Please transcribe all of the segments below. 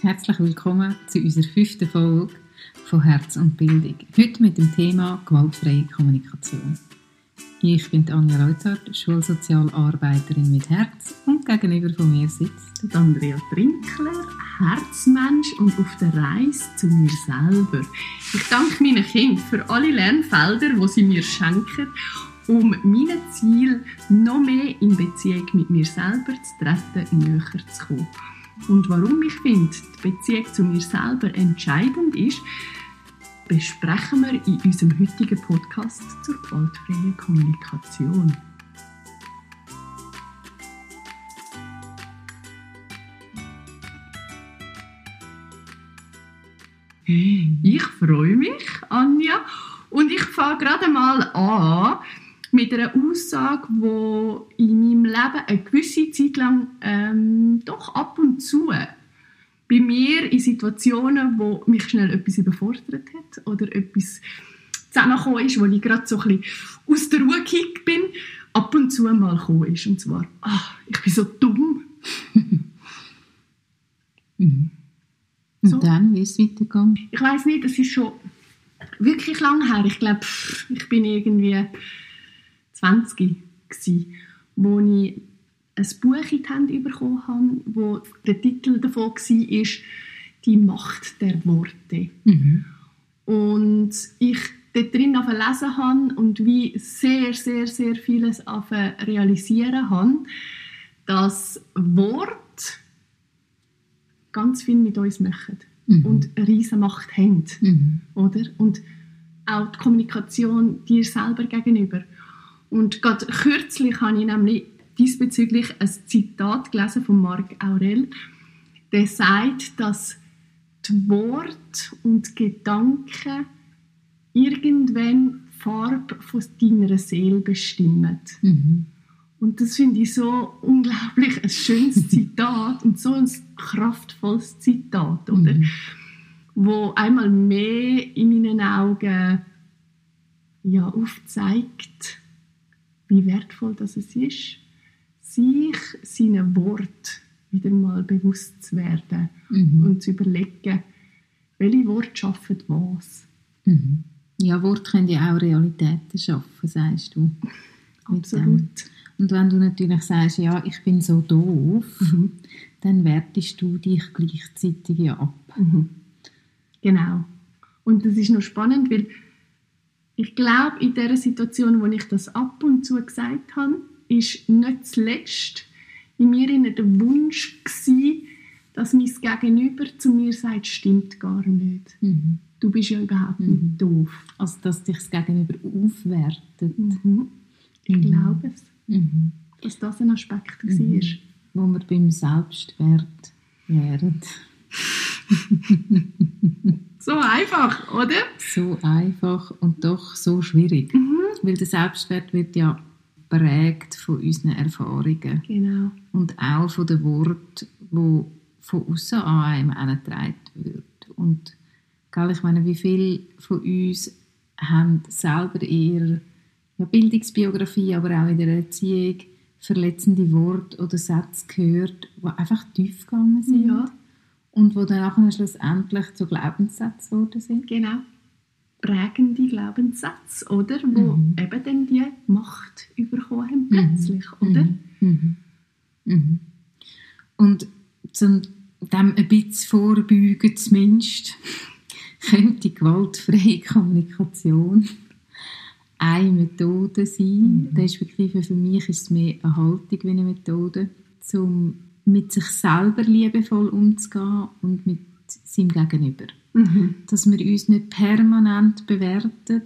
Herzlich willkommen zu unserer fünften Folge von Herz und Bildung. Heute mit dem Thema gewaltfreie Kommunikation. Ich bin Anja Reuzart, Schulsozialarbeiterin mit Herz und gegenüber von mir sitzt Andrea Trinkler, Herzmensch und auf der Reise zu mir selber. Ich danke meinen Kindern für alle Lernfelder, die sie mir schenken, um meinem Ziel noch mehr in Beziehung mit mir selber zu treten, näher zu kommen. Und warum ich finde, die Beziehung zu mir selber entscheidend ist, besprechen wir in unserem heutigen Podcast zur gewaltfreien Kommunikation. Ich freue mich, Anja, und ich fange gerade mal an mit einer Aussage, die in meinem Leben eine gewisse Zeit lang ähm, doch ab und zu bei mir in Situationen, wo mich schnell etwas überfordert hat oder etwas zusammengekommen ist, wo ich gerade so ein bisschen aus der Ruhe gekickt bin, ab und zu mal gekommen ist. Und zwar, ach, ich bin so dumm. mhm. Und so. dann, wie ist es weitergegangen? Ich weiß nicht, das ist schon wirklich lang her. Ich glaube, ich bin irgendwie 20 gsi, wo ich ein Buch in die Hände bekommen habe, wo der Titel davon war, «Die Macht der Worte». Mhm. Und ich dort drin lesen habe und wie sehr, sehr, sehr vieles realisieren habe, dass Wort ganz viel mit uns machen mhm. und eine riesige Macht haben. Mhm. Oder? Und auch die Kommunikation dir selber gegenüber. Und gerade kürzlich habe ich nämlich diesbezüglich ein Zitat gelesen von Marc Aurel, der sagt, dass die Worte und Gedanken irgendwann die Farbe von deiner Seele bestimmen. Mhm. Und das finde ich so unglaublich ein schönes Zitat und so ein kraftvolles Zitat, oder? Mhm. Wo einmal mehr in meinen Augen ja, aufzeigt, wie wertvoll das ist, sich seinen Wort wieder mal bewusst zu werden mhm. und zu überlegen, welche Worte schaffen was. Mhm. Ja, Worte können ja auch Realitäten schaffen, sagst du. Absolut. Und wenn du natürlich sagst, ja, ich bin so doof, mhm. dann wertest du dich gleichzeitig ja ab. Mhm. Genau. Und das ist noch spannend, weil ich glaube, in der Situation, wo ich das ab und zu gesagt habe, ist nicht zuletzt in mir der Wunsch gewesen, dass mein Gegenüber zu mir sagt, stimmt gar nicht. Mhm. Du bist ja überhaupt mhm. nicht doof. Also, dass dich das Gegenüber aufwertet. Mhm. Ich mhm. glaube es. Mhm. Dass das ein Aspekt mhm. war. Wo wir beim Selbstwert wären. so einfach, oder? So einfach und doch so schwierig. Mhm. Weil der Selbstwert wird ja prägt von unseren Erfahrungen. Genau. Und auch von den Worten, die von außen an einem angetragen wird. Und ich meine, wie viele von uns haben selber eher ja, Bildungsbiografie, aber auch in der Erziehung verletzende Worte oder Sätze gehört, die einfach tief gegangen sind. Ja. Und die dann auch schlussendlich zu Glaubenssätzen geworden sind. Genau. Prägende Glaubenssätze, oder? Wo mhm. eben dann die Macht bekommen haben, plötzlich, mhm. oder? Mhm. mhm. Und zum dem ein bisschen vorbeugen zumindest, könnte gewaltfreie Kommunikation eine Methode sein, mhm. respektive für mich ist es mehr eine Haltung wie eine Methode, um mit sich selber liebevoll umzugehen und mit seinem Gegenüber. Mhm. Dass wir uns nicht permanent bewerten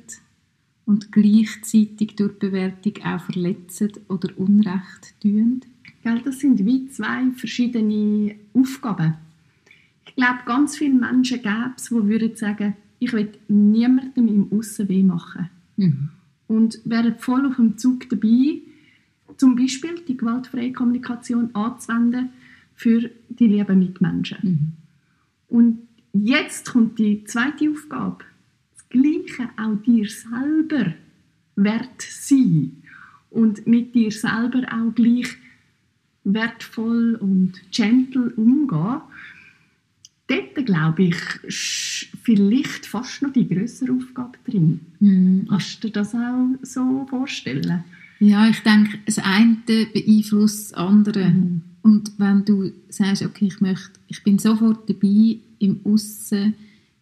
und gleichzeitig durch die Bewertung auch verletzen oder Unrecht tun. das sind wie zwei verschiedene Aufgaben. Ich glaube, ganz viele Menschen gäbe es, die würden sagen, ich will niemandem im Aussen weh machen. Mhm und wären voll auf dem Zug dabei, zum Beispiel die gewaltfreie Kommunikation anzuwenden für die lieben Mitmenschen. Mhm. Und jetzt kommt die zweite Aufgabe. Das Gleiche auch dir selber wert sein und mit dir selber auch gleich wertvoll und gentle umgehen. dort, glaube ich, sch- vielleicht fast noch die größere Aufgabe drin. Mhm. Kannst du dir das auch so vorstellen? Ja, ich denke, das eine beeinflusst das andere. Mhm. Und wenn du sagst, okay, ich möchte, ich bin sofort dabei, im Aussen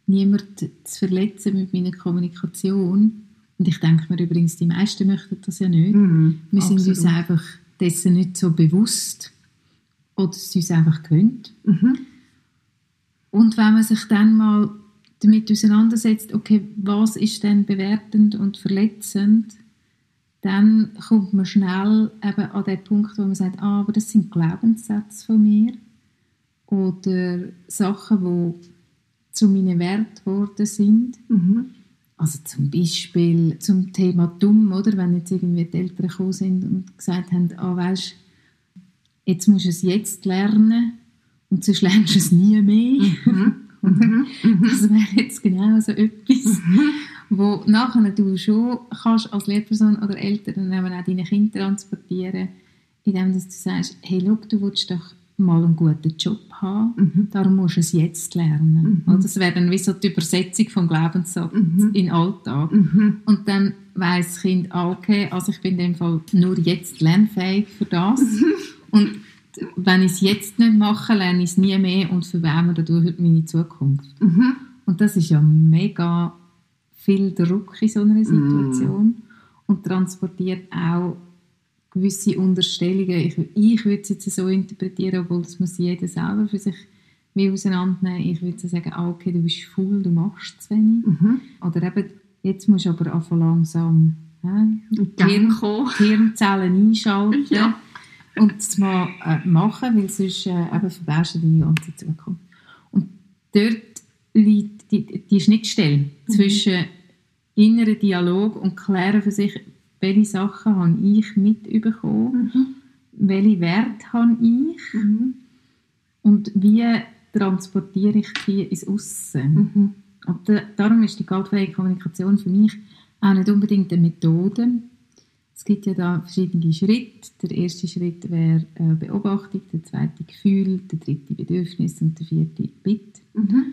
niemanden zu verletzen mit meiner Kommunikation. Und ich denke mir übrigens, die meisten möchten das ja nicht. Mhm. Wir sind uns Absolut. einfach dessen nicht so bewusst oder es uns einfach gewöhnt. Mhm. Und wenn man sich dann mal damit auseinandersetzt, okay, was ist denn bewertend und verletzend, dann kommt man schnell eben an den Punkt, wo man sagt, ah, aber das sind Glaubenssätze von mir oder Sachen, die zu meinen Wert geworden sind. Mhm. Also zum Beispiel zum Thema dumm, oder? Wenn jetzt irgendwie die Eltern gekommen sind und gesagt haben, ah, weisst, jetzt musst du es jetzt lernen und sonst lernst du es nie mehr. Mhm. Mhm. Das wäre jetzt genau so etwas, wo nachher du schon kannst als Lehrperson oder Eltern eben auch deine Kinder transportieren, indem dass du sagst, hey, schau, du willst doch mal einen guten Job haben, Mhm. darum musst du es jetzt lernen. Mhm. Das wäre dann wie so die Übersetzung vom Glaubenssatz Mhm. in den Alltag. Mhm. Und dann weiss das Kind, ah, okay, also ich bin in dem Fall nur jetzt lernfähig für das. und wenn ich es jetzt nicht mache, lerne ich es nie mehr und verwärme dadurch meine Zukunft. Mhm. Und das ist ja mega viel Druck in so einer Situation und transportiert auch gewisse Unterstellungen. Ich, ich würde es jetzt so interpretieren, obwohl das muss jeder selber für sich wie auseinandernehmen. Ich würde sagen, ah, okay, du bist faul, du machst zu wenig. Mhm. Oder eben, jetzt musst du aber anfangen langsam Gänge kommen. Hirnzellen einschalten Ja. Und es mal äh, machen, weil sonst äh, eben verwärst du deine ganze Zukunft. Und dort liegt die, die Schnittstelle zwischen inneren Dialog und klären für sich, welche Sachen habe ich mitbekommen, Mhm. welche Werte habe ich Mhm. und wie transportiere ich die ins Aussen. Mhm. Und da, darum ist die gewaltfreie Kommunikation für mich auch nicht unbedingt eine Methode. Es gibt ja da verschiedene Schritte. Der erste Schritt wäre äh, Beobachtung, der zweite Gefühl, der dritte Bedürfnis und der vierte Bitte. Mhm.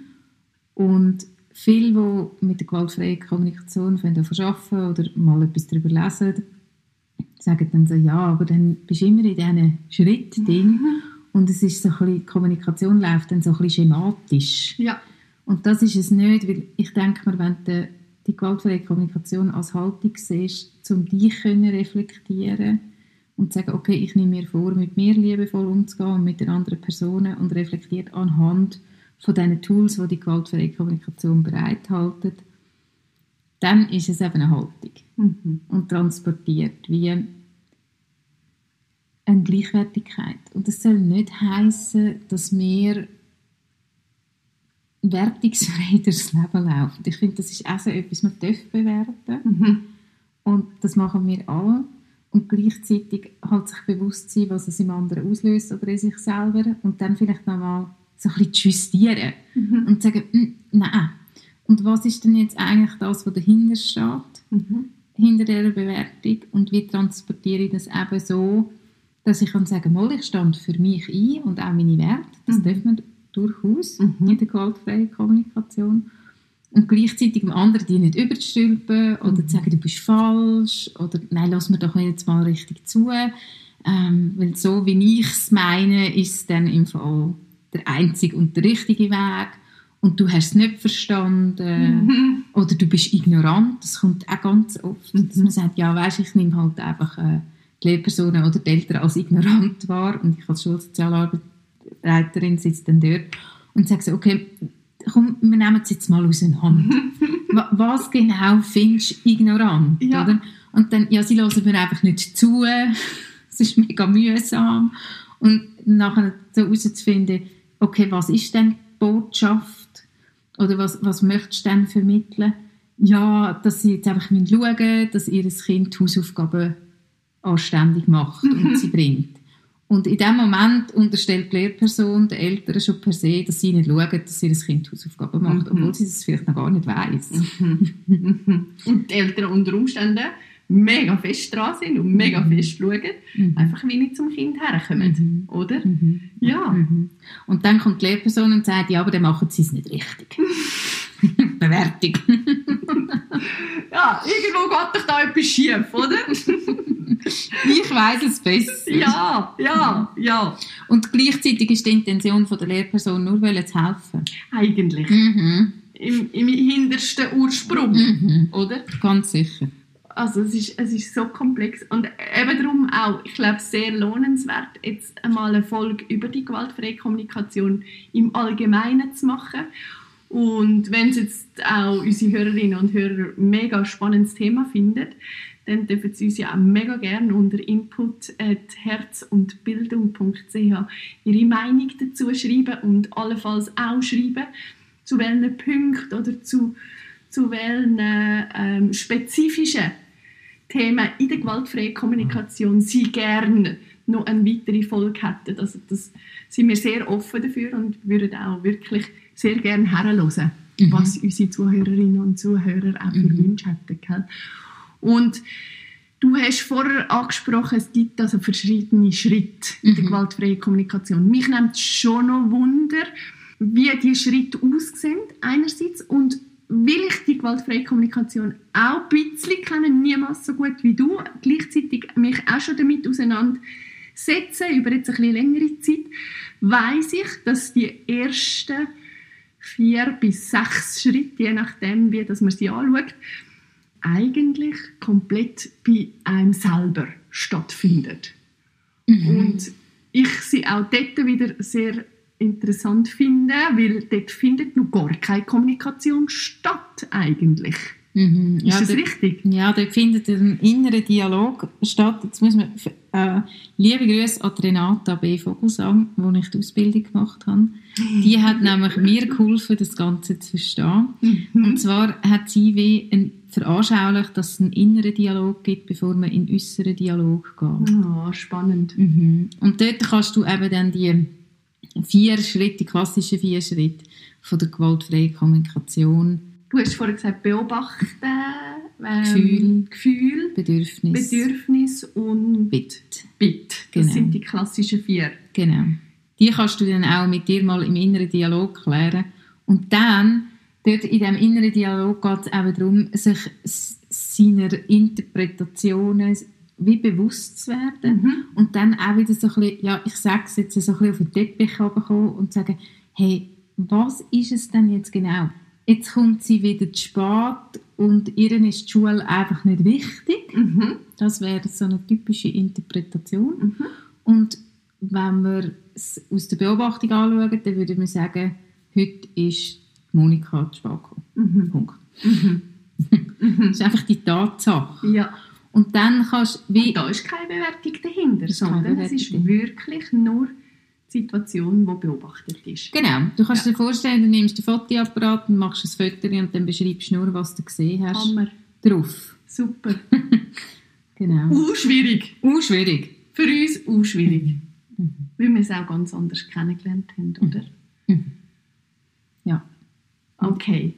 Und viele, die mit der gewaltfreien Kommunikation arbeiten oder mal etwas darüber lesen, sagen dann so, ja, aber dann bist du immer in diesen Schritten drin und es ist so ein bisschen, die Kommunikation läuft dann so ein bisschen schematisch. Ja. Und das ist es nicht, weil ich denke mir, wenn du die gewaltfreie Kommunikation als Haltung siehst, um dich können reflektieren und zu sagen, okay, ich nehme mir vor, mit mir liebevoll umzugehen und mit den anderen Personen und reflektiert anhand von diesen Tools, die die gewaltfreie Kommunikation bereithalten, dann ist es eben eine Haltung Mhm. und transportiert wie eine Gleichwertigkeit. Und das soll nicht heißen, dass wir wertungsfrei durchs Leben laufen. Ich finde, das ist auch so etwas, man darf bewerten. Mhm. Und das machen wir alle. Und gleichzeitig halt sich bewusst sein, was es im anderen auslöst oder in sich selber. Und dann vielleicht nochmal so ein bisschen zu justieren. Mhm. Und sagen, «Mm, nein. Und was ist denn jetzt eigentlich das, was dahinter steht? Mhm. hinter dieser Bewertung und wie transportiere ich das eben so, dass ich kann sagen, mal, ich stand für mich ein und auch meine Werte, das Mhm. darf man durchaus Mhm. in der gewaltfreien Kommunikation und gleichzeitig dem anderen die nicht überzustülpen oder Mhm. zu sagen, du bist falsch oder nein, lass mir doch jetzt mal richtig zu, ähm, weil so wie ich es meine, ist es dann im Fall der einzige und der richtige Weg und du hast es nicht verstanden Mhm. oder du bist ignorant, das kommt auch ganz oft, Mhm. dass man sagt, ja, weißt, ich nehme halt einfach äh, die Lehrpersonen oder die Eltern als ignorant wahr und ich als Schulsozialarbeiterin sitze dann dort und sage so, okay, komm, wir nehmen es jetzt mal auseinander. Wa- Was genau findest du ignorant, Ja. oder? Und dann, ja, sie hören mir einfach nicht zu, es ist mega mühsam und nachher so herauszufinden, okay, was ist denn die Botschaft oder was, was möchtest du denn vermitteln? Ja, dass sie jetzt einfach schauen müssen, dass ihr Kind die Hausaufgaben anständig macht und sie bringt. Und in dem Moment unterstellt die Lehrperson den Eltern schon per se, dass sie nicht schauen, dass ihr Kind die Hausaufgaben macht, Mhm. obwohl sie das vielleicht noch gar nicht weiss. Mhm. Und die Eltern unter Umständen mega fest dran sind und mega Mhm. fest schauen, Mhm. einfach wenig zum Kind herkommen, Mhm. oder? Mhm. Ja. Mhm. Und dann kommt die Lehrperson und sagt, ja, aber dann machen sie es nicht richtig. Bewertung. Ja, irgendwo geht doch da etwas schief, oder? ich weiß es besser. ja, ja, ja, Und gleichzeitig ist die Intention von der Lehrperson nur zu helfen. eigentlich. Mhm. Im, Im hintersten Ursprung, Mhm. oder? Ganz sicher. Also es ist, es ist so komplex und eben darum auch, ich glaube, sehr lohnenswert, jetzt einmal eine Folge über die gewaltfreie Kommunikation im Allgemeinen zu machen. Und wenn es jetzt auch unsere Hörerinnen und Hörer ein mega spannendes Thema finden, dann dürfen sie uns ja auch mega gerne unter input.herzundbildung.ch ihre Meinung dazu schreiben und allenfalls auch schreiben, zu welchen Punkten oder zu, zu welchen ähm, spezifischen Themen in der gewaltfreien Kommunikation sie gerne noch eine weitere Folge hätten. Also das sind wir sehr offen dafür und würden auch wirklich sehr gerne herhören, Mhm. was unsere Zuhörerinnen und Zuhörer auch für Mhm. Wünsche hätten. Gell? Und du hast vorher angesprochen, es gibt also verschiedene Schritte in der Mhm. gewaltfreien Kommunikation. Mich nimmt schon noch Wunder, wie die Schritte aussehen einerseits und will ich die gewaltfreie Kommunikation auch ein bisschen kennen, niemals so gut wie du, gleichzeitig mich auch schon damit auseinandersetzen, über jetzt eine bisschen längere Zeit, weiß ich, dass die ersten vier bis sechs Schritte, je nachdem, wie dass man sie anschaut, eigentlich komplett bei einem selber stattfindet. Mhm. Und ich sie auch dort wieder sehr interessant finde, weil dort findet noch gar keine Kommunikation statt eigentlich. Mhm. Ist Ja, das dort- richtig? Ja, da findet ein innerer Dialog statt. Jetzt muss man, äh, liebe Grüße an Renata B. Vogelsang, wo ich die Ausbildung gemacht habe. Die hat nämlich mir geholfen, das Ganze zu verstehen. Mhm. Und zwar hat sie wie ein, veranschaulicht, dass es einen inneren Dialog gibt, bevor man in den äußeren Dialog geht. Ah, spannend. Mhm. Und dort kannst du eben dann die vier Schritte, die klassischen vier Schritte von der gewaltfreien Kommunikation, Du hast vorhin gesagt, beobachten, ähm, Gefühl. Gefühl, Bedürfnis, Bedürfnis und Bitte. Bitte. Das Genau. sind die klassischen vier. Genau. Die kannst du dann auch mit dir mal im inneren Dialog klären. Und dann, dort in diesem inneren Dialog geht es eben darum, sich seiner Interpretationen wie bewusst zu werden. Mhm. Und dann auch wieder so ein bisschen, ja, ich sage es jetzt, so ein bisschen auf den Teppich runterkommen und sagen, hey, was ist es denn jetzt genau? Jetzt kommt sie wieder zu spät und ihr ist die Schule einfach nicht wichtig. Mhm. Das wäre so eine typische Interpretation. Mhm. Und wenn wir es aus der Beobachtung anschauen, dann würde man sagen, heute ist Monika gekommen. Mhm. Punkt. Mhm. Das ist einfach die Tatsache. Ja. Und dann kannst du wie... Und da ist keine Bewertung dahinter, sondern es ist wirklich nur die Situation, die beobachtet ist. Genau, du kannst Ja. dir vorstellen, du nimmst den Fotoapparat und machst ein Foto und dann beschreibst du nur, was du gesehen hast, Hammer. drauf. Super. Genau. Uh, schwierig. Uh, schwierig. Für uns uh, schwierig. Mhm. Weil wir es auch ganz anders kennengelernt haben, oder? Mhm. Okay.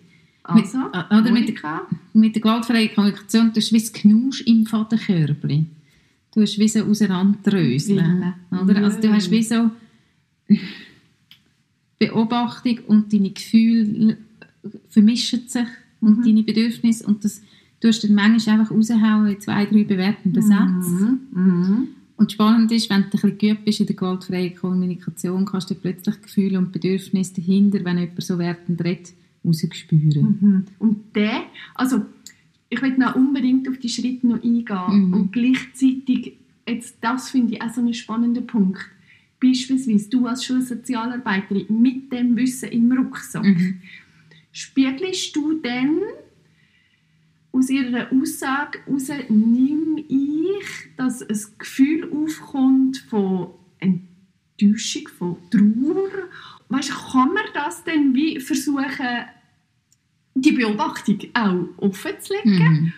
Mit- Also, äh, oder mit- Monika, Mit der gewaltfreien Kommunikation, du hast wie das Knusch im Fadenkörbli. Du hast wie so auseinanderdröseln. Oder? Also du hast wie so Beobachtung und deine Gefühle vermischen sich und Mhm. deine Bedürfnisse und das du hast dann manchmal einfach raushauen in zwei, drei bewertende Sätze. Mhm. Mhm. Und spannend ist, wenn du ein bisschen geübt bist in der gewaltfreien Kommunikation, kannst du plötzlich Gefühle und Bedürfnisse dahinter, wenn jemand so wertend redet, rausspüren. Mhm. Und der, also ich will noch unbedingt auf die Schritte noch eingehen Mhm. und gleichzeitig, jetzt, das finde ich auch so einen spannenden Punkt, beispielsweise du als Schulsozialarbeiterin mit dem Wissen im Rucksack, Mhm. spiegelst du dann aus ihrer Aussage heraus, nehme ich, dass ein Gefühl aufkommt von Enttäuschung, von Trauer. Weißt, kann man das dann wie versuchen, die Beobachtung auch offen zu legen, Mhm.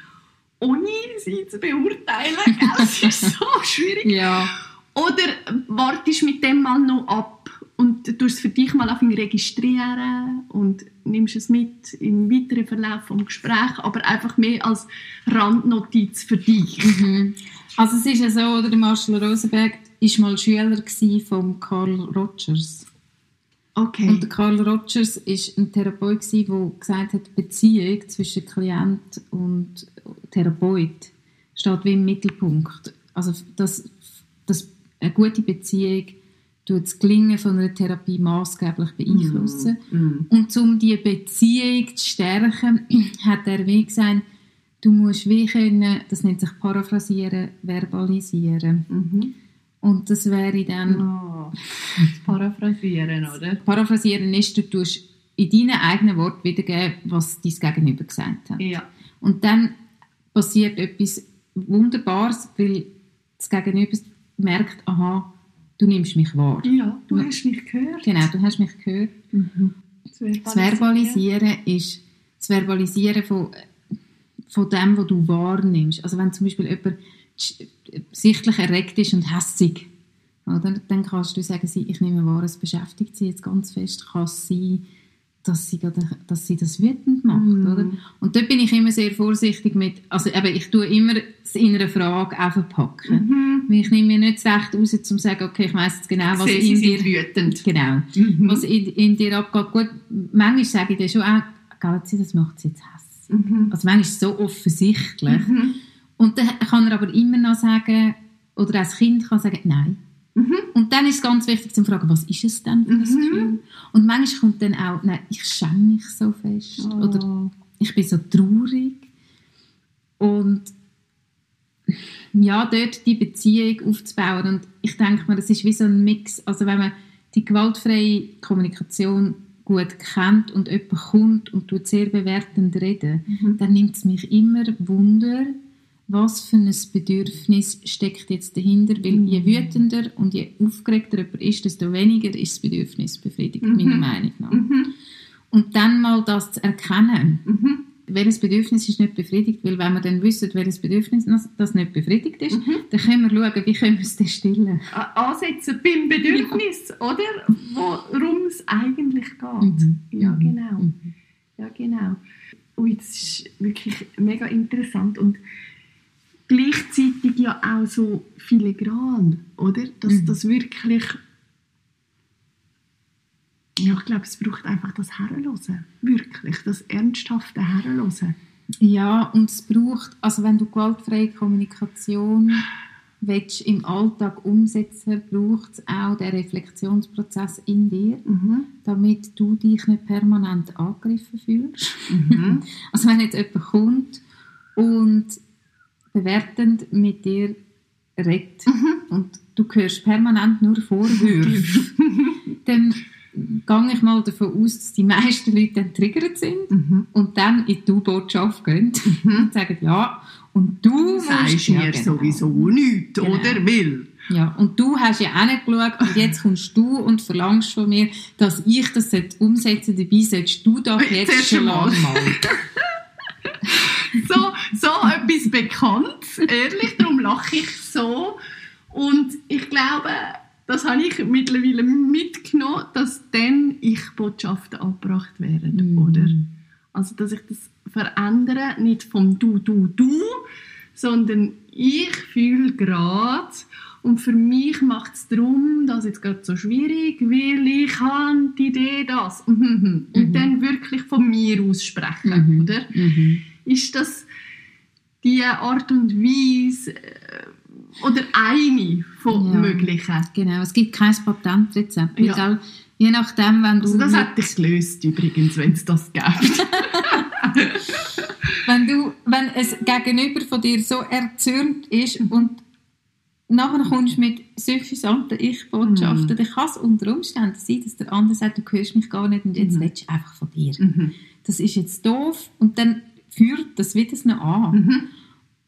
ohne sie zu beurteilen? Es ist so schwierig. Ja. Oder wartest mit dem mal noch ab und du tust es für dich mal anfangen registrieren und nimmst es mit im weiteren Verlauf des Gesprächs, aber einfach mehr als Randnotiz für dich. Mhm. Also es ist ja so, oder der Marshall Rosenberg war mal Schüler von Carl Rogers. Okay. Und Carl Rogers war ein Therapeut, der gesagt hat, die Beziehung zwischen Klient und Therapeut steht wie im Mittelpunkt. Also dass, dass eine gute Beziehung tut das Gelingen von einer Therapie maßgeblich beeinflussen. Mm. Und um diese Beziehung zu stärken, hat er wie gesagt, du musst wie können, das nennt sich paraphrasieren, verbalisieren. Mhm. Und das wäre dann, Oh. Das Paraphrasieren, oder? paraphrasieren ist, du tust in deinen eigenen Worten wiedergeben, was dein Gegenüber gesagt hat. Ja. Und dann passiert etwas Wunderbares, weil das Gegenüber merkt, aha, du nimmst mich wahr. Ja, du hast mich gehört. Genau, du hast mich gehört. Das Verbalisieren ist das Verbalisieren von, von dem, was du wahrnimmst. Also wenn zum Beispiel jemand sichtlich erregt ist und hässig, oder, dann kannst du sagen, sie, ich nehme wahr, es beschäftigt sie jetzt ganz fest. Kann es sein, dass sie, dass sie das wütend macht, Mhm. oder? Und dort bin ich immer sehr vorsichtig mit, also eben, ich tue immer es in einer Frage auch verpacken. Mhm. Weil Ich nehme mir nicht das Recht raus, um zu sagen, okay, ich weiss jetzt genau, was Sehe, in sie dir wütend. Genau. Mhm. Was in, in dir abgeht. Gut, manchmal sage ich dir schon auch, Galzi, das macht sie jetzt hässlich. Mhm. Also manchmal ist es so offensichtlich. Und dann kann er aber immer noch sagen, oder als Kind kann sagen, nein. Mhm. Und dann ist es ganz wichtig zu fragen, was ist es denn für ein Mhm. Gefühl? Und manchmal kommt dann auch, nein, ich schäme mich so fest. Oh. Oder ich bin so traurig. Und ja, dort die Beziehung aufzubauen. Und ich denke mir, das ist wie so ein Mix. Also wenn man die gewaltfreie Kommunikation gut kennt und jemand kommt und tut sehr bewertend reden, Mhm. dann nimmt es mich immer Wunder, was für ein Bedürfnis steckt jetzt dahinter. Weil Mhm. je wütender und je aufgeregter jemand ist, desto weniger ist das Bedürfnis befriedigt, meiner Meinung nach. Mhm. Und dann mal das zu erkennen, Mhm. welches Bedürfnis ist nicht befriedigt, weil wenn wir dann wissen, welches Bedürfnis das- nicht befriedigt ist, Mhm. dann können wir schauen, wie können wir es dann stillen. Ansetzen beim Bedürfnis, oder? Worum es eigentlich geht. Mhm. Ja, Mhm. genau. Mhm. Ja, genau. Ui, das ist wirklich mega interessant und gleichzeitig ja auch so filigran, oder? Dass Mhm. das wirklich ja, ich glaube, es braucht einfach das Herrenlosen. Wirklich, das ernsthafte Herrenlosen. Ja, und es braucht, also wenn du gewaltfreie Kommunikation willst, im Alltag umsetzen braucht es auch den Reflexionsprozess in dir, Mhm. damit du dich nicht permanent angegriffen fühlst. Mhm. Also wenn jetzt jemand kommt und bewertend mit dir redet und du hörst permanent nur Vorwürfe, dann gehe ich mal davon aus, dass die meisten Leute dann triggert sind Mhm. und dann in die U-Botschaft gehen und sagen, ja, und du sagst ja, mir genau. sowieso nichts, Genau. oder? Will. Ja, und du hast ja auch nicht geschaut und jetzt kommst du und verlangst von mir, dass ich das umsetzen sollte. Dabei solltest du doch jetzt Zuerst schon mal. mal. so, so etwas Bekanntes, ehrlich, darum lache ich so. Und ich glaube, das habe ich mittlerweile mitgenommen, dass dann ich Botschaften angebracht werden, Mhm. oder? Also, dass ich das verändere, nicht vom Du, Du, Du, sondern ich fühle gerade und für mich macht es darum, das jetzt gerade so schwierig, weil ich habe die Idee, das. Mhm. Und Mhm. dann wirklich von mir aus sprechen, Mhm. oder? Mhm. Ist das die Art und Weise äh, oder eine von Ja. möglichen. Genau, es gibt kein Patentrezept. Ja. gell, Je nachdem, wenn du, Also das hätte ich gelöst übrigens, wenn es das gäbe. wenn du, wenn es gegenüber von dir so erzürnt ist und nachher kommst du mit suffisanten Ich-Botschaften, Mhm. dann kann es unter Umständen sein, dass der andere sagt, du hörst mich gar nicht und jetzt Mhm. willst du einfach von dir. mhm. Das ist jetzt doof und dann führt das wieder noch an. Mhm.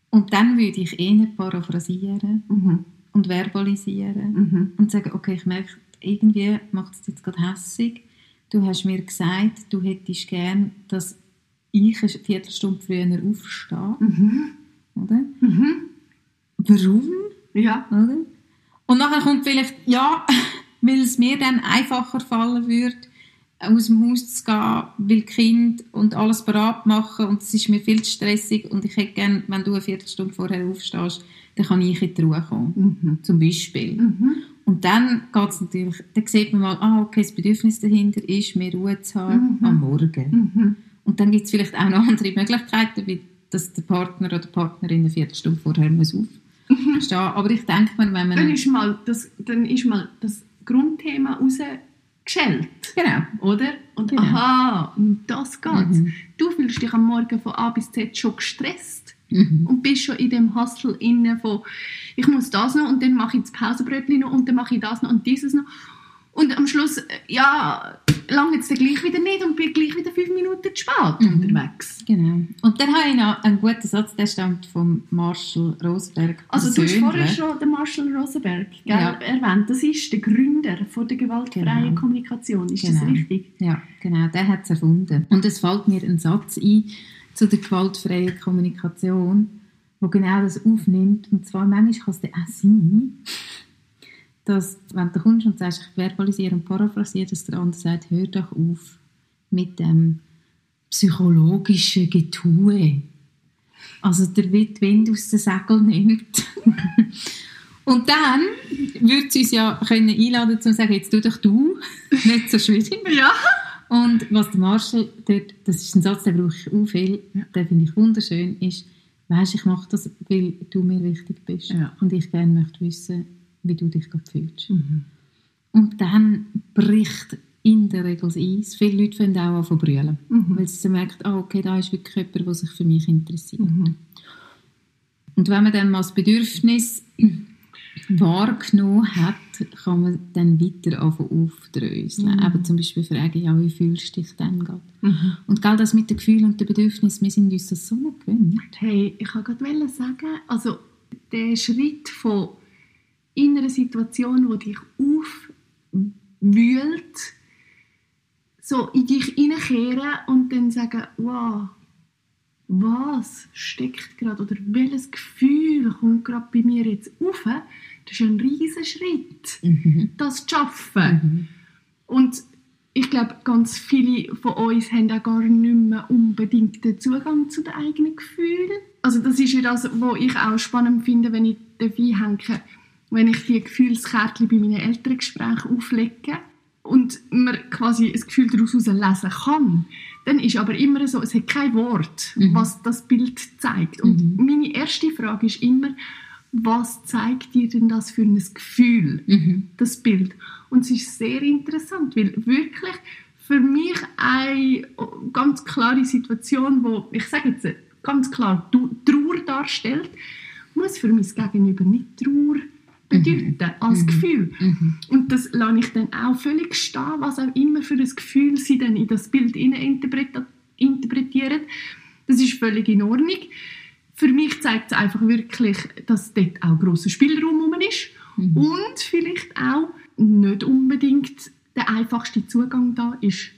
Und dann würde ich eher paraphrasieren Mhm. und verbalisieren. Mhm. und sagen, okay, ich merke, irgendwie macht es jetzt gerade hässig. Du hast mir gesagt, du hättest gern, dass ich eine Viertelstunde früher aufstehe, Mhm. oder? Mhm. Warum, Ja. oder? Und nachher kommt vielleicht, ja, weil es mir dann einfacher fallen würde, aus dem Haus zu gehen, weil Kind und alles bereit machen und es ist mir viel zu stressig und ich hätte gerne, wenn du eine Viertelstunde vorher aufstehst, dann kann ich in die Ruhe kommen, Mhm. zum Beispiel. Mhm. Und dann geht's natürlich, dann sieht man mal, ah, okay, das Bedürfnis dahinter ist, mehr Ruhe zu haben Mhm. am Morgen. Mhm. Und dann gibt es vielleicht auch noch andere Möglichkeiten, wie dass der Partner oder die Partnerin eine Viertelstunde vorher muss aufstehen Aber ich denke mir, wenn man... Dann ist mal das, dann ist mal das Grundthema rausgeschält, genau. oder? Und Genau. aha, um das geht's. Mhm. Du fühlst dich am Morgen von A bis Z schon gestresst Mhm. und bist schon in dem Hustle inne von ich muss das noch und dann mache ich das Pausenbrötchen noch und dann mache ich das noch und dieses noch. Und am Schluss, äh, ja, lange jetzt gleich wieder nicht und bin gleich wieder fünf Minuten zu spät Mhm. unterwegs. Genau. Und dann habe ich noch einen guten Satz, der stammt von Marshall Rosenberg. Also du hast vorher schon den Marshall Rosenberg gell, Ja. erwähnt. Das ist der Gründer von der gewaltfreien Genau. Kommunikation. Ist das Genau. richtig? Ja, genau, der hat es erfunden. Und es fällt mir ein Satz ein zu der gewaltfreien Kommunikation, wo genau das aufnimmt. Und zwar, manchmal kann es dann auch sein, dass, wenn du kommst und sagst, ich verbalisiere und paraphrasiere, dass der andere sagt, hör doch auf mit dem psychologischen Getue. Also der Wind Wind aus den Segeln nimmt. und dann würde sie uns ja können einladen zu sagen, jetzt tu doch du, nicht so schwierig. Ja. Und was der Marshall dort, das ist ein Satz, den brauche ich auch viel, Ja. den finde ich wunderschön, ist, weisst, ich mache das, weil du mir wichtig bist Ja. und ich gerne möchte wissen, wie du dich gerade fühlst. Mhm. Und dann bricht in der Regel das Eis. Viele Leute fangen auch an zu brüllen, Mhm. weil sie merken, ah, okay, da ist wirklich jemand, der sich für mich interessiert. Mhm. Und wenn man dann mal das Bedürfnis wahrgenommen hat, kann man dann weiter aufdröseln. Mhm. Eben zum Beispiel fragen, ja, wie fühlst du dich denn gerade? Mhm. Und gell, das mit den Gefühlen und den Bedürfnissen, wir sind uns das so nicht gewöhnt. Hey, ich wollte gerade sagen, also der Schritt von in einer Situation, die dich aufwühlt, so in dich hineinkehren und dann sagen, wow, was steckt gerade oder welches Gefühl kommt gerade bei mir jetzt auf, das ist ein riesen Schritt, Mhm. das zu schaffen. Und ich glaube, ganz viele von uns haben auch gar nicht mehr unbedingt den Zugang zu den eigenen Gefühlen. Also das ist ja das, was ich auch spannend finde, wenn ich dabei hänge, wenn ich die Gefühlskärtchen bei meinen Elterngesprächen auflege und man quasi ein Gefühl daraus lesen kann, dann ist aber immer so, es hat kein Wort, Mhm. was das Bild zeigt. Und Mhm. meine erste Frage ist immer, was zeigt dir denn das für ein Gefühl? Mhm. das Bild. Und es ist sehr interessant, weil wirklich für mich eine ganz klare Situation, wo ich sage jetzt ganz klar Trauer darstellt, muss für mein Gegenüber nicht Trauer bedeuten als Mhm. Gefühl. Mhm. Und das lasse ich dann auch völlig stehen, was auch immer für ein Gefühl sie dann in das Bild interpretieren. Das ist völlig in Ordnung. Für mich zeigt es einfach wirklich, dass dort auch grosser Spielraum ist Mhm. und vielleicht auch nicht unbedingt der einfachste Zugang da ist.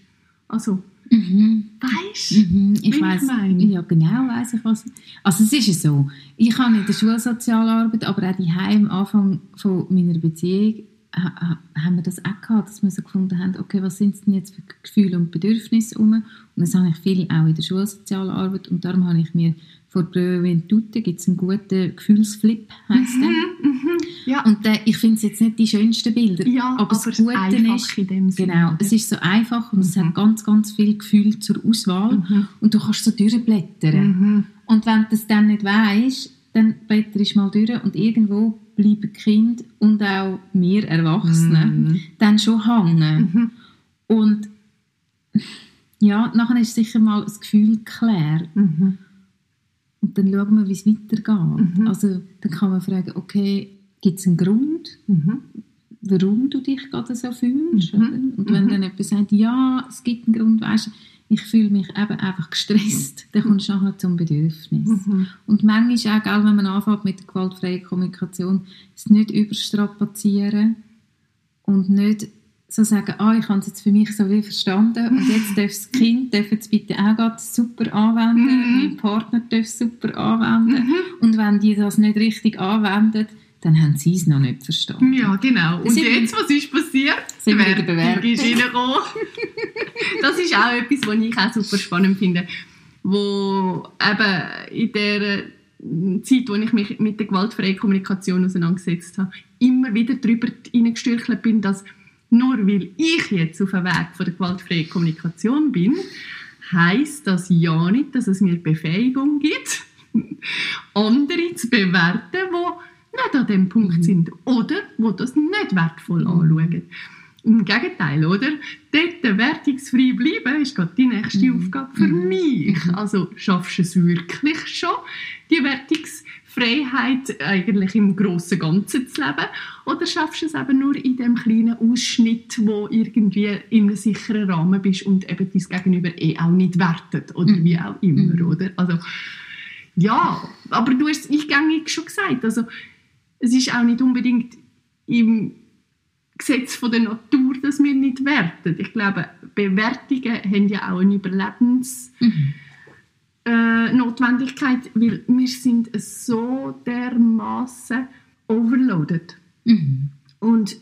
Also, Mhm. weißt du? Mhm, ich weiß, ich ja genau weiß ich was. Also es ist ja so, ich habe in der Schulsozialarbeit, aber auch die am Anfang von meiner Beziehung ha- ha- haben wir das auch gehabt, dass wir so gefunden haben, okay, was sind denn jetzt für Gefühle und Bedürfnisse um? Und das habe ich viel auch in der Schulsozialarbeit und darum habe ich mir vor Juventude gibt es einen guten Gefühlsflip, heisst der. Mhm, ja, Und der, ich finde es jetzt nicht die schönsten Bilder, ja, aber, das es Gute einfach ist, in dem Sinne. genau, oder? es ist so einfach und es Mhm. hat ganz, ganz viel Gefühl zur Auswahl Mhm. und du kannst so durchblättern. Mhm. Und wenn du das dann nicht weisst, dann blätterst du mal durch und irgendwo bleiben Kind und auch wir Erwachsene Mhm. dann schon hängen. Mhm. Und ja, nachher ist sicher mal das Gefühl geklärt. Mhm. Und dann schauen wir, wie es weitergeht. Mhm. Also dann kann man fragen, okay, gibt es einen Grund, Mhm. warum du dich gerade so fühlst? Mhm. Und wenn Mhm. dann jemand sagt, ja, es gibt einen Grund, weißt du, ich fühle mich eben einfach gestresst, dann kommst du nachher zum Bedürfnis. Mhm. Und manchmal auch, gell, wenn man anfängt mit der gewaltfreien Kommunikation, es nicht überstrapazieren und nicht so sagen, ah, ich habe es jetzt für mich so wie verstanden und jetzt darf das Kind darf es bitte auch gerade super anwenden, Mhm. mein Partner darf es super anwenden Mhm. und wenn die das nicht richtig anwenden, dann haben sie es noch nicht verstanden. Ja, genau. Und jetzt, was ist passiert? Sind wir in der reingekommen. das ist auch etwas, was ich auch super spannend finde. Wo eben in der Zeit, wo ich mich mit der gewaltfreien Kommunikation auseinandergesetzt habe, immer wieder darüber hineingestürchelt bin, dass nur weil ich jetzt auf dem Weg von der gewaltfreien Kommunikation bin, heißt das ja nicht, dass es mir Befähigung gibt, andere zu bewerten, die nicht an dem Punkt sind oder wo das nicht wertvoll anschauen. Im Gegenteil, oder? Dort wertungsfrei bleiben ist gerade die nächste Aufgabe für mich. Also schaffst du es wirklich schon, die Wertungsfreiheit eigentlich im grossen Ganzen zu leben? Oder schaffst du es eben nur in dem kleinen Ausschnitt, wo irgendwie in einem sicheren Rahmen bist und eben dein Gegenüber eh auch nicht wertet? Oder wie auch immer, oder? Also ja, aber du hast es eingängig schon gesagt, also es ist auch nicht unbedingt im Gesetz von der Natur, dass wir nicht werten. Ich glaube, Bewertungen haben ja auch eine Überlebens äh, Notwendigkeit, weil wir sind so dermaßen overloaded Mhm. und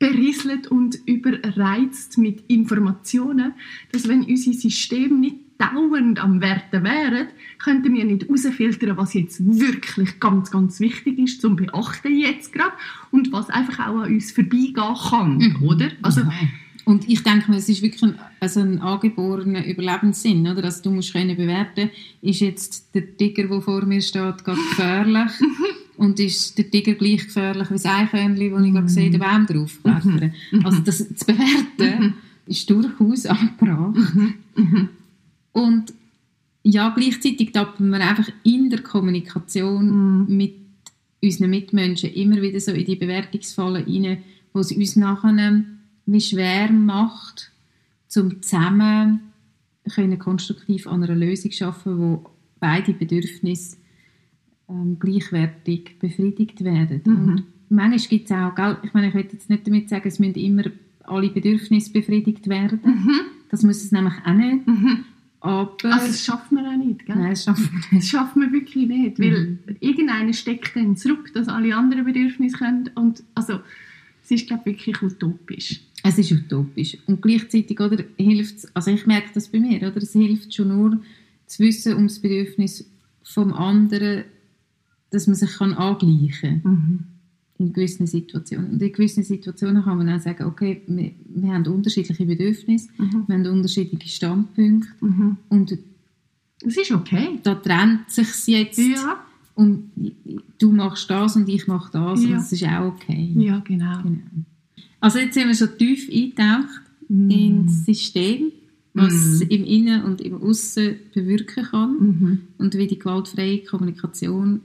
überberieselt und überreizt mit Informationen, dass wenn unser System nicht dauernd am Werten wären, könnten wir nicht herausfiltern, was jetzt wirklich ganz, ganz wichtig ist zum Beachten jetzt gerade und was einfach auch an uns vorbeigehen kann, oder? Also, Ja. Und ich denke mir, es ist wirklich ein, also ein angeborener Überlebenssinn, oder? Dass du musst können bewerten, ist jetzt der Tiger, der vor mir steht, gerade gefährlich? Und ist der Tiger gleich gefährlich wie das Eichhörnchen, das ich gerade sehe, den Baum drauf klettern. Also das zu bewerten ist durchaus angebracht. Und ja, gleichzeitig tappen wir einfach in der Kommunikation mit unseren Mitmenschen immer wieder so in die Bewertungsfallen rein, wo es uns nachher wie schwer macht, zum zusammen können konstruktiv an einer Lösung schaffen, wo beide Bedürfnisse ähm, gleichwertig befriedigt werden. Und manchmal gibt es auch, gell, ich meine, ich will jetzt nicht damit sagen, es müssen immer alle Bedürfnisse befriedigt werden. Das muss es nämlich auch nicht. Aber also das schaffen wir auch nicht, gell? nein, das schaffen wir Das nicht. schaffen wir wirklich nicht, weil irgendeiner steckt dann zurück, dass alle anderen Bedürfnisse können und also es ist glaube ich wirklich utopisch. Es ist utopisch. Und gleichzeitig oder, hilft also ich merke das bei mir, oder, es hilft schon nur zu wissen um das Bedürfnis vom anderen, dass man sich kann angleichen kann in gewissen Situationen. Und in gewissen Situationen kann man auch sagen, okay, wir, wir haben unterschiedliche Bedürfnisse, wir haben unterschiedliche Standpunkte und Das ist okay. da trennt sich jetzt Ja, und du machst das und ich mache das Ja. und das ist auch okay. ja genau. Genau. Also jetzt sind wir schon tief eingetaucht Mm. ins System, was Mm. im Innen und im Aussen bewirken kann Mhm. und wie die gewaltfreie Kommunikation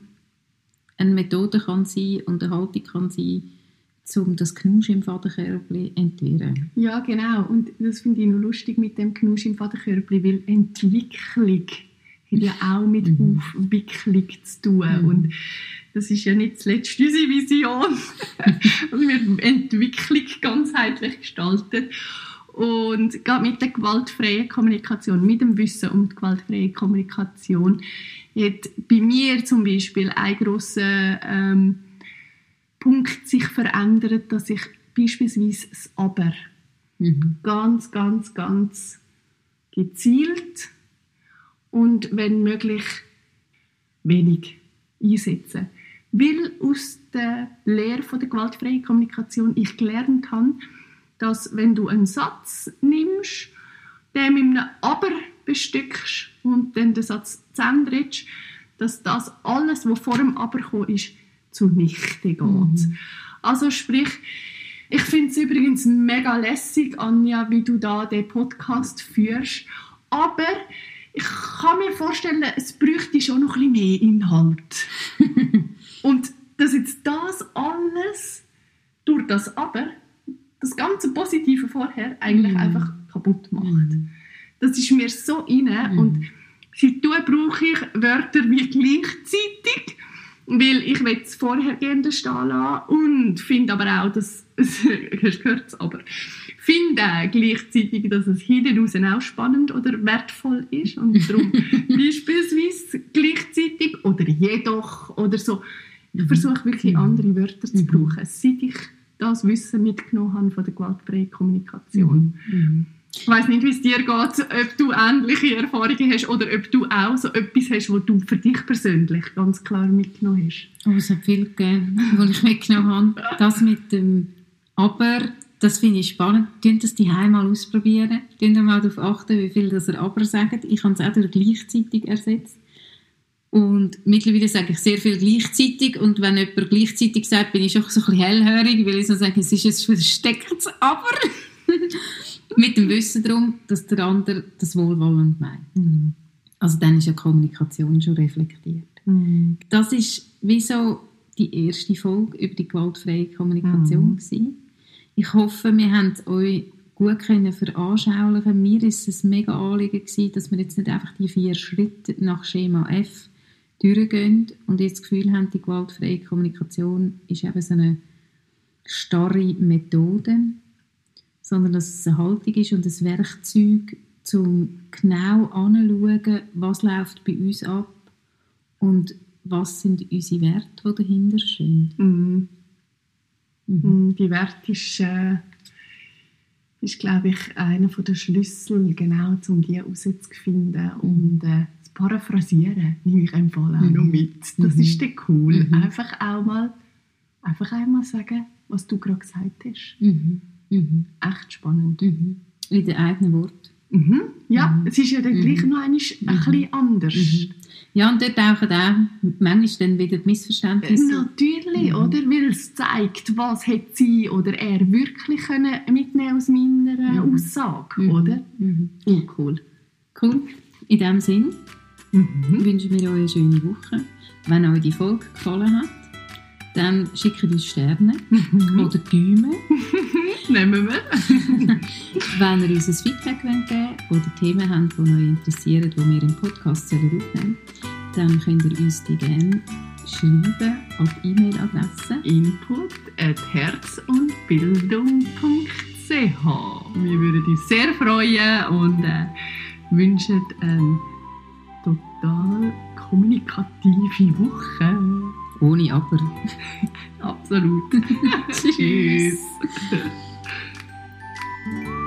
eine Methode kann sein und eine Haltung kann sein, um das Knusch im zu entwirren. Ja, genau. Und das finde ich noch lustig mit dem Knusch im Vaterkörper, weil Entwicklung hat ja auch mit Aufwicklung zu tun. Und das ist ja nicht zuletzt unsere Vision. also wir haben Entwicklung ganzheitlich gestaltet. Und gerade mit der gewaltfreien Kommunikation, mit dem Wissen um die gewaltfreie Kommunikation, hat bei mir zum Beispiel ein grosser ähm, Punkt sich verändert, dass ich beispielsweise das Aber ganz, ganz, ganz gezielt und wenn möglich wenig einsetzen. Weil aus der Lehre von der gewaltfreien Kommunikation ich gelernt habe, dass wenn du einen Satz nimmst, den mit einem Aber bestückst und dann den Satz zu Ende dass das alles, was vor dem Aber gekommen ist, zunichte geht. Also sprich, ich finde es übrigens mega lässig, Anja, wie du da den Podcast führst. Aber ich kann mir vorstellen, es bräuchte schon noch ein bisschen mehr Inhalt. Und dass jetzt das alles durch das Aber, das ganze Positive vorher, eigentlich einfach kaputt macht. Das ist mir so inne und seitdem brauche ich Wörter wie gleichzeitig, weil ich will das Vorhergehende stehen lassen und finde aber auch, dass es, hast gehört es aber, finde gleichzeitig, dass es hinten raus auch spannend oder wertvoll ist und darum beispielsweise gleichzeitig oder jedoch oder so Ich versuche wirklich Mhm. andere Wörter zu Mhm. brauchen, seit ich das Wissen mitgenommen habe von der gewaltfreien Kommunikation. Mhm. Ich weiß nicht, wie es dir geht, ob du ähnliche Erfahrungen hast oder ob du auch so etwas hast, was du für dich persönlich ganz klar mitgenommen hast. Oh, es hat viel gegeben, was ich mitgenommen habe. Das mit dem Aber, das finde ich spannend. Tun das die mal ausprobieren. Tun mal darauf achten, wie viel das er Aber sagt. Ich habe es auch durch gleichzeitig ersetzt. Und mittlerweile sage ich sehr viel gleichzeitig. Und wenn jemand gleichzeitig sagt, bin ich schon so ein bisschen hellhörig, weil ich so sage, es ist ein verstecktes Aber. mit dem Wissen darum, dass der andere das wohlwollend meint. Also dann ist ja Kommunikation schon reflektiert. Das ist wie so die erste Folge über die gewaltfreie Kommunikation. Mhm. gewesen. Ich hoffe, wir haben euch gut können veranschaulichen. Mir ist es ein mega Anliegen gewesen, dass wir jetzt nicht einfach die vier Schritte nach Schema F durchgehen und jetzt das Gefühl haben, die gewaltfreie Kommunikation ist eben so eine starre Methode, sondern dass es eine Haltung ist und ein Werkzeug, um genau anzuschauen, was läuft bei uns ab und was sind unsere Werte, die dahinter stehen. Mhm. Mhm. Mm, Die Wert ist, äh, ist glaube ich, einer der Schlüssel, genau, um die herauszufinden. Und äh, Paraphrasieren nehme ich im Fall auch noch mit. Das Mhm. ist dann cool. Mhm. Einfach auch mal, einfach einmal sagen, was du gerade gesagt hast. Mhm. Mhm. Echt spannend. Mhm. In den eigenen Worten. Mhm. Ja, es ist ja dann gleich noch ein bisschen anders. Ja, und dort tauchen auch manchmal dann wieder die Missverständnisse. Natürlich, Mhm. oder? Weil es zeigt, was hätte sie oder er wirklich können mitnehmen aus meiner Mhm. Aussage, Mhm. oder? Mhm. Uncool. Cool. In diesem Sinn Mhm. wünschen wir euch eine schöne Woche. Wenn euch die Folge gefallen hat, dann schickt uns Sterne oder Däume. Nehmen wir. Wenn ihr uns ein Feedback wollt geben oder Themen habt, die euch interessieren, die wir im Podcast sollen aufnehmen dann könnt ihr uns die gerne schreiben die E-Mail-Adresse. Input at herzundbildung.ch Wir würden uns sehr freuen und äh, wünschen eine total kommunikative Woche. Ohne Aber. Absolut. Tschüss.